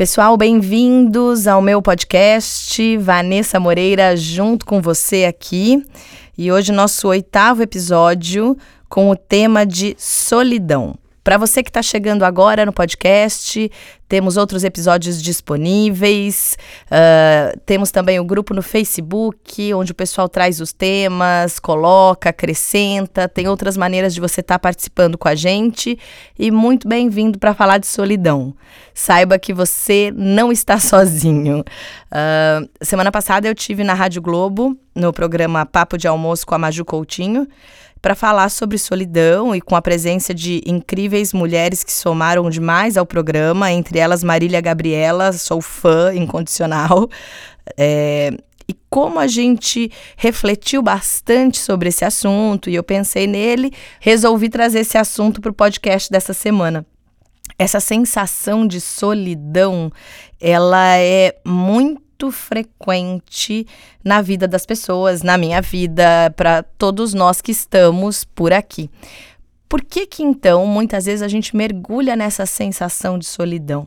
Pessoal, bem-vindos ao meu podcast. Vanessa Moreira junto com você aqui. E hoje nosso oitavo episódio com o tema de solidão. Para você que está chegando agora no podcast, temos outros episódios disponíveis. Uh, temos também o grupo no Facebook, onde o pessoal traz os temas, coloca, acrescenta. Tem outras maneiras de você estar tá participando com a gente. E muito bem-vindo para falar de solidão. Saiba que você não está sozinho. Uh, semana passada eu tive na Rádio Globo, no programa Papo de Almoço com a Maju Coutinho para falar sobre solidão e com a presença de incríveis mulheres que somaram demais ao programa, entre elas Marília Gabriela, sou fã incondicional. É, e como a gente refletiu bastante sobre esse assunto e eu pensei nele, resolvi trazer esse assunto para o podcast dessa semana. Essa sensação de solidão, ela é muito muito frequente na vida das pessoas, na minha vida, para todos nós que estamos por aqui. Por que que então muitas vezes a gente mergulha nessa sensação de solidão?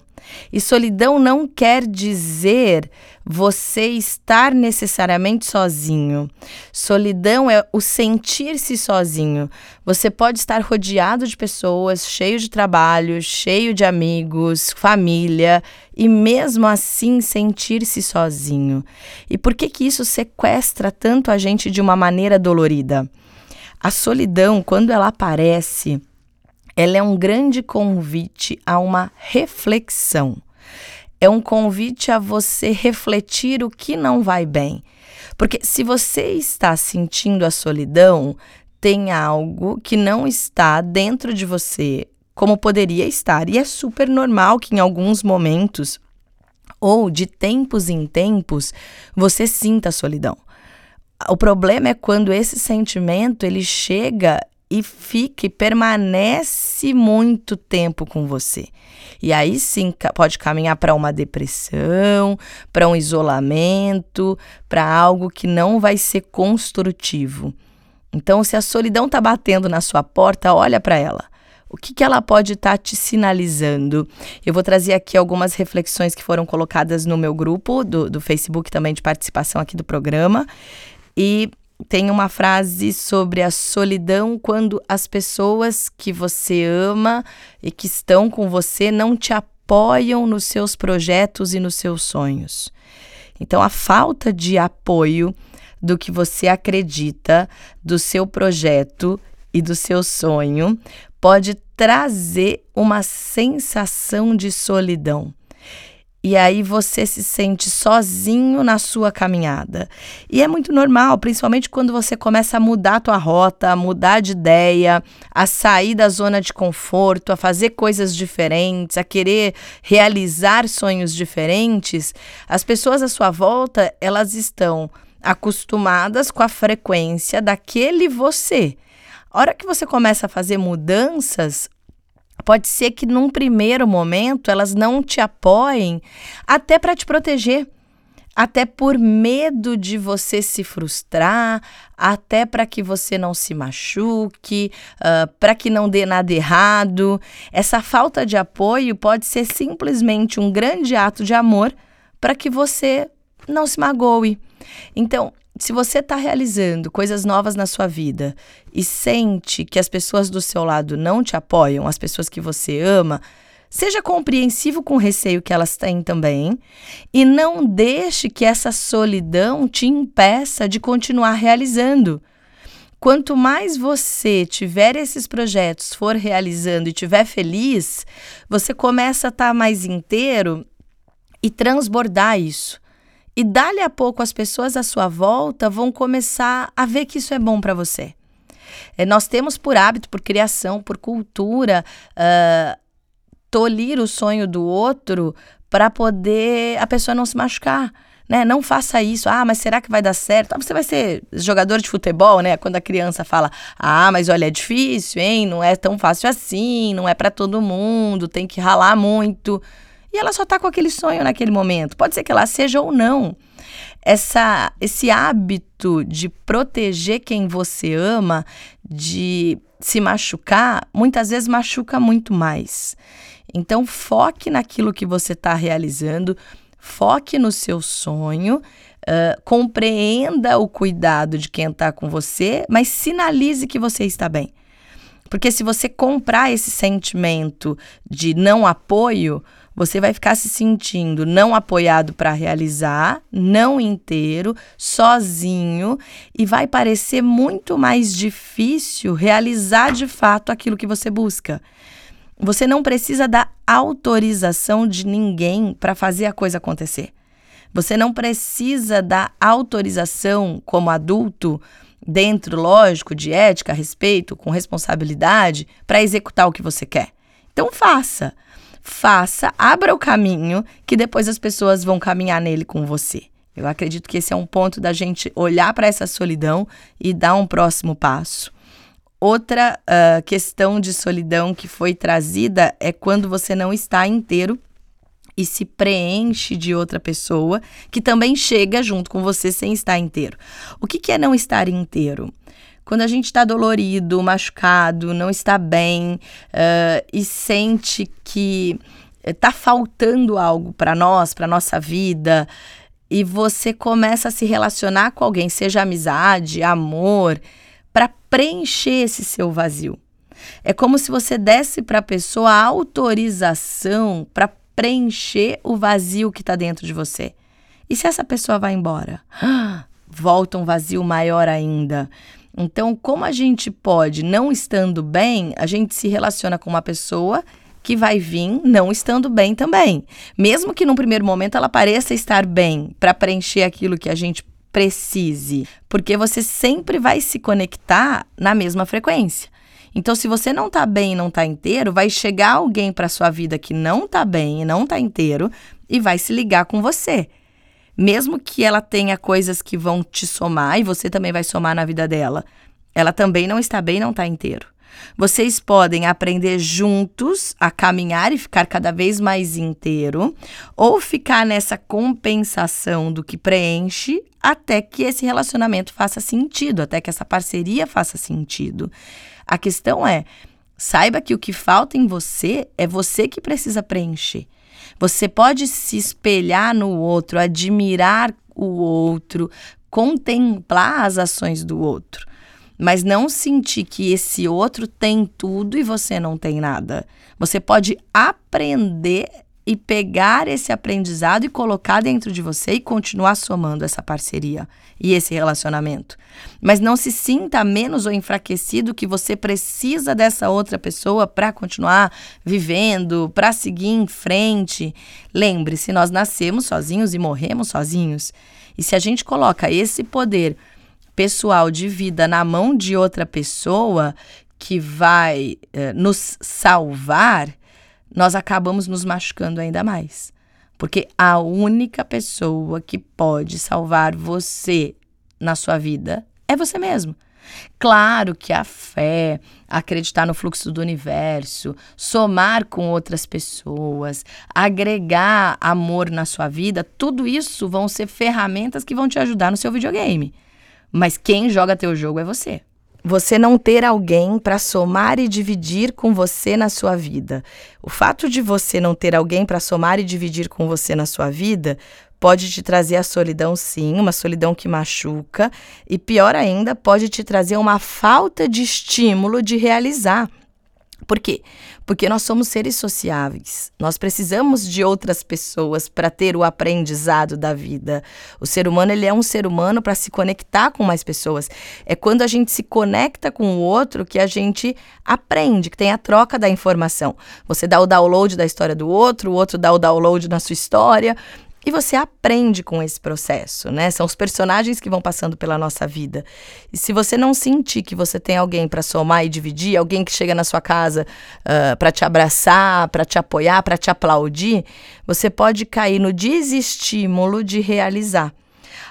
E solidão não quer dizer você estar necessariamente sozinho. Solidão é o sentir-se sozinho. Você pode estar rodeado de pessoas, cheio de trabalho, cheio de amigos, família, e mesmo assim sentir-se sozinho. E por que que isso sequestra tanto a gente de uma maneira dolorida? A solidão, quando ela aparece, ela é um grande convite a uma reflexão. É um convite a você refletir o que não vai bem. Porque se você está sentindo a solidão, tem algo que não está dentro de você como poderia estar. E é super normal que em alguns momentos ou de tempos em tempos você sinta a solidão. O problema é quando esse sentimento ele chega e fica e permanece muito tempo com você. E aí sim pode caminhar para uma depressão, para um isolamento, para algo que não vai ser construtivo. Então, se a solidão está batendo na sua porta, olha para ela. O que, que ela pode estar tá te sinalizando? Eu vou trazer aqui algumas reflexões que foram colocadas no meu grupo do, do Facebook também de participação aqui do programa. E tem uma frase sobre a solidão quando as pessoas que você ama e que estão com você não te apoiam nos seus projetos e nos seus sonhos. Então, a falta de apoio do que você acredita, do seu projeto e do seu sonho pode trazer uma sensação de solidão. E aí você se sente sozinho na sua caminhada. E é muito normal, principalmente quando você começa a mudar a tua rota, a mudar de ideia, a sair da zona de conforto, a fazer coisas diferentes, a querer realizar sonhos diferentes. As pessoas à sua volta, elas estão acostumadas com a frequência daquele você. A hora que você começa a fazer mudanças, Pode ser que num primeiro momento elas não te apoiem, até para te proteger, até por medo de você se frustrar, até para que você não se machuque, uh, para que não dê nada errado. Essa falta de apoio pode ser simplesmente um grande ato de amor para que você não se magoe. Então, se você está realizando coisas novas na sua vida e sente que as pessoas do seu lado não te apoiam, as pessoas que você ama, seja compreensivo com o receio que elas têm também e não deixe que essa solidão te impeça de continuar realizando. Quanto mais você tiver esses projetos, for realizando e tiver feliz, você começa a estar tá mais inteiro e transbordar isso. E dali a pouco as pessoas à sua volta vão começar a ver que isso é bom para você. É, nós temos por hábito, por criação, por cultura, uh, tolir o sonho do outro para poder a pessoa não se machucar. Né? Não faça isso. Ah, mas será que vai dar certo? Ah, você vai ser jogador de futebol, né? Quando a criança fala: "Ah, mas olha, é difícil, hein? Não é tão fácil assim, não é para todo mundo, tem que ralar muito" e ela só está com aquele sonho naquele momento. Pode ser que ela seja ou não. Essa, esse hábito de proteger quem você ama, de se machucar, muitas vezes machuca muito mais. Então, foque naquilo que você está realizando, foque no seu sonho, uh, compreenda o cuidado de quem está com você, mas sinalize que você está bem. Porque se você comprar esse sentimento de não apoio, você vai ficar se sentindo não apoiado para realizar, não inteiro, sozinho, e vai parecer muito mais difícil realizar de fato aquilo que você busca. Você não precisa da autorização de ninguém para fazer a coisa acontecer. Você não precisa da autorização como adulto, dentro, lógico, de ética, respeito, com responsabilidade, para executar o que você quer. Então faça faça, abra o caminho, que depois as pessoas vão caminhar nele com você. Eu acredito que esse é um ponto da gente olhar para essa solidão e dar um próximo passo. Outra uh, questão de solidão que foi trazida é quando você não está inteiro e se preenche de outra pessoa que também chega junto com você sem estar inteiro. O que, que é não estar inteiro? Quando a gente está dolorido, machucado, não está bem uh, e sente que está faltando algo para nós, para nossa vida, e você começa a se relacionar com alguém, seja amizade, amor, para preencher esse seu vazio. É como se você desse para a pessoa autorização para preencher o vazio que está dentro de você. E se essa pessoa vai embora? Volta um vazio maior ainda. Então, como a gente pode, não estando bem, a gente se relaciona com uma pessoa que vai vir não estando bem também. Mesmo que num primeiro momento ela pareça estar bem para preencher aquilo que a gente precise, porque você sempre vai se conectar na mesma frequência. Então, se você não tá bem e não tá inteiro, vai chegar alguém para sua vida que não tá bem e não tá inteiro e vai se ligar com você mesmo que ela tenha coisas que vão te somar e você também vai somar na vida dela, ela também não está bem, não está inteiro. Vocês podem aprender juntos a caminhar e ficar cada vez mais inteiro, ou ficar nessa compensação do que preenche até que esse relacionamento faça sentido, até que essa parceria faça sentido. A questão é: saiba que o que falta em você é você que precisa preencher. Você pode se espelhar no outro, admirar o outro, contemplar as ações do outro, mas não sentir que esse outro tem tudo e você não tem nada. Você pode aprender e pegar esse aprendizado e colocar dentro de você e continuar somando essa parceria e esse relacionamento. Mas não se sinta menos ou enfraquecido que você precisa dessa outra pessoa para continuar vivendo, para seguir em frente. Lembre-se, nós nascemos sozinhos e morremos sozinhos. E se a gente coloca esse poder pessoal de vida na mão de outra pessoa que vai eh, nos salvar, nós acabamos nos machucando ainda mais. Porque a única pessoa que pode salvar você na sua vida é você mesmo. Claro que a fé, acreditar no fluxo do universo, somar com outras pessoas, agregar amor na sua vida, tudo isso vão ser ferramentas que vão te ajudar no seu videogame. Mas quem joga teu jogo é você você não ter alguém para somar e dividir com você na sua vida. O fato de você não ter alguém para somar e dividir com você na sua vida pode te trazer a solidão, sim, uma solidão que machuca, e pior ainda, pode te trazer uma falta de estímulo de realizar. Por quê? Porque nós somos seres sociáveis. Nós precisamos de outras pessoas para ter o aprendizado da vida. O ser humano ele é um ser humano para se conectar com mais pessoas. É quando a gente se conecta com o outro que a gente aprende, que tem a troca da informação. Você dá o download da história do outro, o outro dá o download na sua história. E você aprende com esse processo, né? São os personagens que vão passando pela nossa vida. E se você não sentir que você tem alguém para somar e dividir, alguém que chega na sua casa uh, para te abraçar, para te apoiar, para te aplaudir, você pode cair no desestímulo de realizar.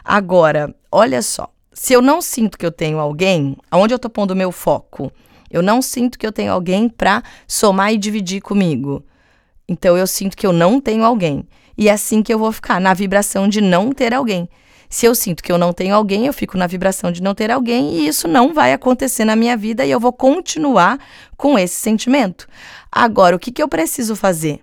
Agora, olha só, se eu não sinto que eu tenho alguém, aonde eu estou pondo o meu foco? Eu não sinto que eu tenho alguém para somar e dividir comigo. Então eu sinto que eu não tenho alguém. E é assim que eu vou ficar, na vibração de não ter alguém. Se eu sinto que eu não tenho alguém, eu fico na vibração de não ter alguém e isso não vai acontecer na minha vida e eu vou continuar com esse sentimento. Agora, o que, que eu preciso fazer?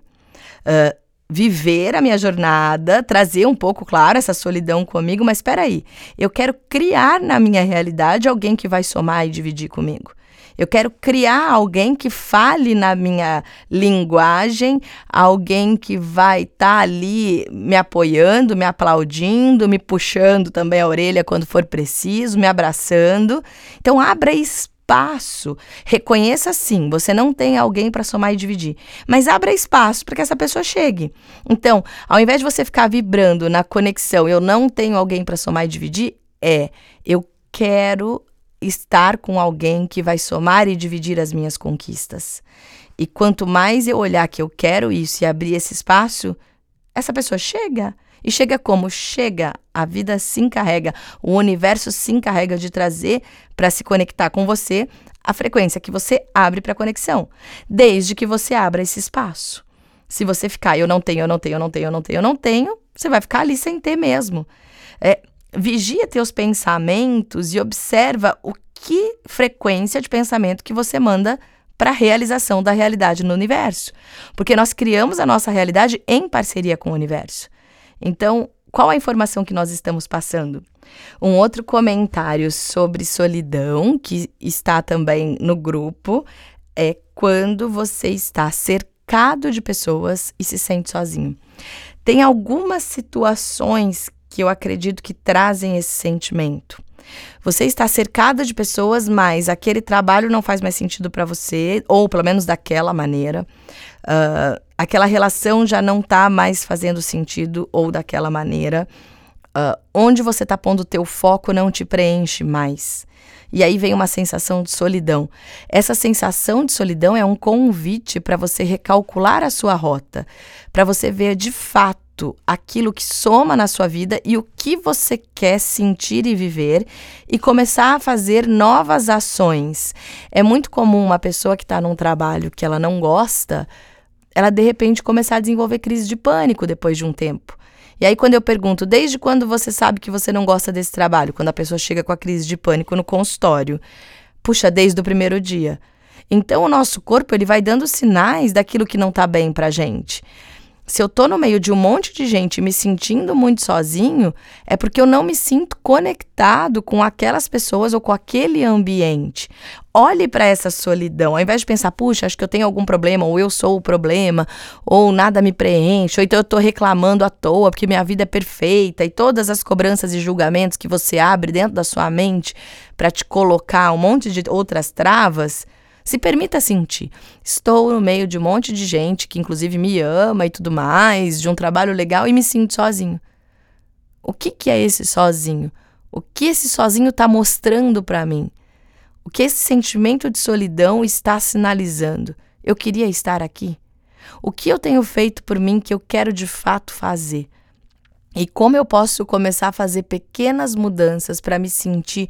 Uh, viver a minha jornada, trazer um pouco, claro, essa solidão comigo, mas espera aí, eu quero criar na minha realidade alguém que vai somar e dividir comigo. Eu quero criar alguém que fale na minha linguagem, alguém que vai estar tá ali me apoiando, me aplaudindo, me puxando também a orelha quando for preciso, me abraçando. Então, abra espaço. Reconheça sim, você não tem alguém para somar e dividir, mas abra espaço para que essa pessoa chegue. Então, ao invés de você ficar vibrando na conexão, eu não tenho alguém para somar e dividir, é eu quero estar com alguém que vai somar e dividir as minhas conquistas. E quanto mais eu olhar que eu quero isso e abrir esse espaço, essa pessoa chega. E chega como? Chega. A vida se encarrega, o universo se encarrega de trazer para se conectar com você a frequência que você abre para conexão, desde que você abra esse espaço. Se você ficar, eu não tenho, eu não tenho, eu não tenho, eu não tenho, eu não tenho, você vai ficar ali sem ter mesmo. É, vigia teus pensamentos e observa o que frequência de pensamento que você manda para a realização da realidade no universo. Porque nós criamos a nossa realidade em parceria com o universo. Então, qual a informação que nós estamos passando? Um outro comentário sobre solidão, que está também no grupo, é quando você está cercado de pessoas e se sente sozinho. Tem algumas situações que eu acredito que trazem esse sentimento. Você está cercada de pessoas, mas aquele trabalho não faz mais sentido para você, ou pelo menos daquela maneira. Uh, aquela relação já não está mais fazendo sentido, ou daquela maneira. Uh, onde você está pondo o teu foco não te preenche mais. E aí vem uma sensação de solidão. Essa sensação de solidão é um convite para você recalcular a sua rota, para você ver de fato aquilo que soma na sua vida e o que você quer sentir e viver e começar a fazer novas ações. É muito comum uma pessoa que está num trabalho que ela não gosta, ela de repente começar a desenvolver crise de pânico depois de um tempo. E aí, quando eu pergunto, desde quando você sabe que você não gosta desse trabalho? Quando a pessoa chega com a crise de pânico no consultório. Puxa, desde o primeiro dia. Então, o nosso corpo ele vai dando sinais daquilo que não está bem para gente. Se eu tô no meio de um monte de gente me sentindo muito sozinho, é porque eu não me sinto conectado com aquelas pessoas ou com aquele ambiente. Olhe para essa solidão, ao invés de pensar, puxa, acho que eu tenho algum problema, ou eu sou o problema, ou nada me preenche, ou então eu tô reclamando à toa porque minha vida é perfeita, e todas as cobranças e julgamentos que você abre dentro da sua mente para te colocar um monte de outras travas se permita sentir. Estou no meio de um monte de gente que, inclusive, me ama e tudo mais, de um trabalho legal e me sinto sozinho. O que, que é esse sozinho? O que esse sozinho está mostrando para mim? O que esse sentimento de solidão está sinalizando? Eu queria estar aqui? O que eu tenho feito por mim que eu quero de fato fazer? E como eu posso começar a fazer pequenas mudanças para me sentir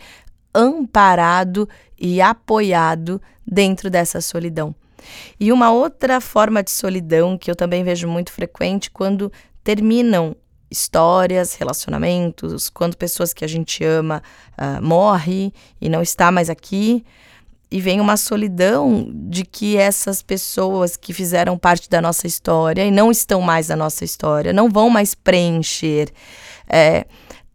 amparado e apoiado dentro dessa solidão. E uma outra forma de solidão que eu também vejo muito frequente quando terminam histórias, relacionamentos, quando pessoas que a gente ama uh, morre e não está mais aqui, e vem uma solidão de que essas pessoas que fizeram parte da nossa história e não estão mais na nossa história, não vão mais preencher. É,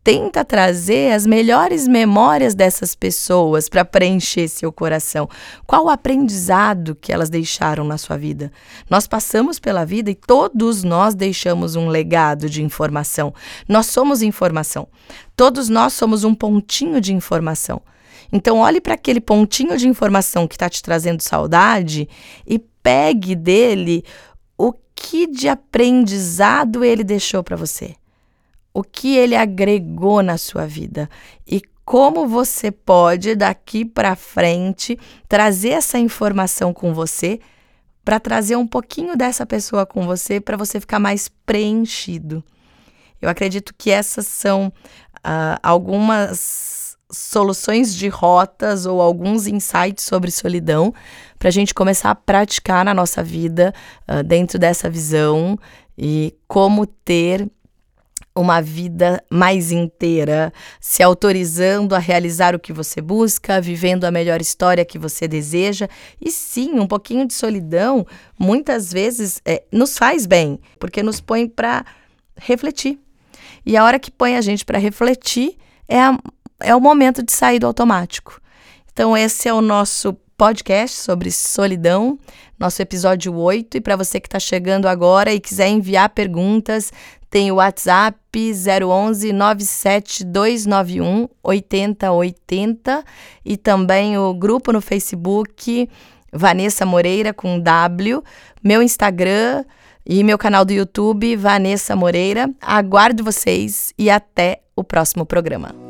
tenta trazer as melhores memórias dessas pessoas para preencher seu coração. Qual o aprendizado que elas deixaram na sua vida? Nós passamos pela vida e todos nós deixamos um legado de informação. Nós somos informação. Todos nós somos um pontinho de informação. Então, olhe para aquele pontinho de informação que está te trazendo saudade e pegue dele o que de aprendizado ele deixou para você o que ele agregou na sua vida e como você pode daqui para frente trazer essa informação com você para trazer um pouquinho dessa pessoa com você para você ficar mais preenchido. Eu acredito que essas são uh, algumas soluções de rotas ou alguns insights sobre solidão para a gente começar a praticar na nossa vida uh, dentro dessa visão e como ter uma vida mais inteira, se autorizando a realizar o que você busca, vivendo a melhor história que você deseja. E sim, um pouquinho de solidão muitas vezes é, nos faz bem, porque nos põe para refletir. E a hora que põe a gente para refletir é, a, é o momento de sair do automático. Então, esse é o nosso podcast sobre solidão, nosso episódio 8. E para você que está chegando agora e quiser enviar perguntas, tem o WhatsApp 011 97291 8080 e também o grupo no Facebook Vanessa Moreira com W, meu Instagram e meu canal do YouTube Vanessa Moreira. Aguardo vocês e até o próximo programa.